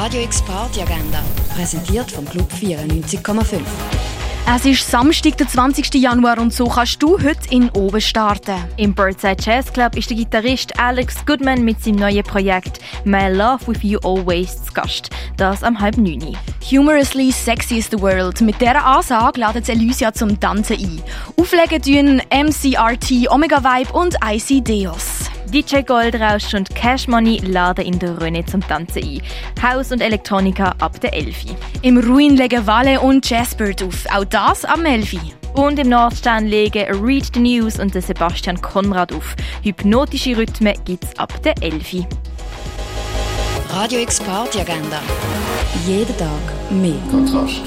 Radio X Party Agenda, präsentiert vom Club 94,5. Es ist Samstag, der 20. Januar und so kannst du heute in Oben starten. Im Birdside Jazz Club ist der Gitarrist Alex Goodman mit seinem neuen Projekt My Love With You Always zu Gast. Das am halb neun. Humorously Sexy is the World. Mit dieser Ansage ladet Elysia zum Tanzen ein. Auflegen tun MCRT, Omega Vibe und IC Deos. DJ Goldrausch und Cash Money laden in der Rönne zum Tanzen ein. Haus und Elektronika ab der 11. Im Ruin legen Walle und Jazzbird auf. Auch das am 11. Und im Nordstern legen Read the News und Sebastian Konrad auf. Hypnotische Rhythmen gibt's ab der 11. Radio X Party Agenda. Jeden Tag mehr. Kontrast.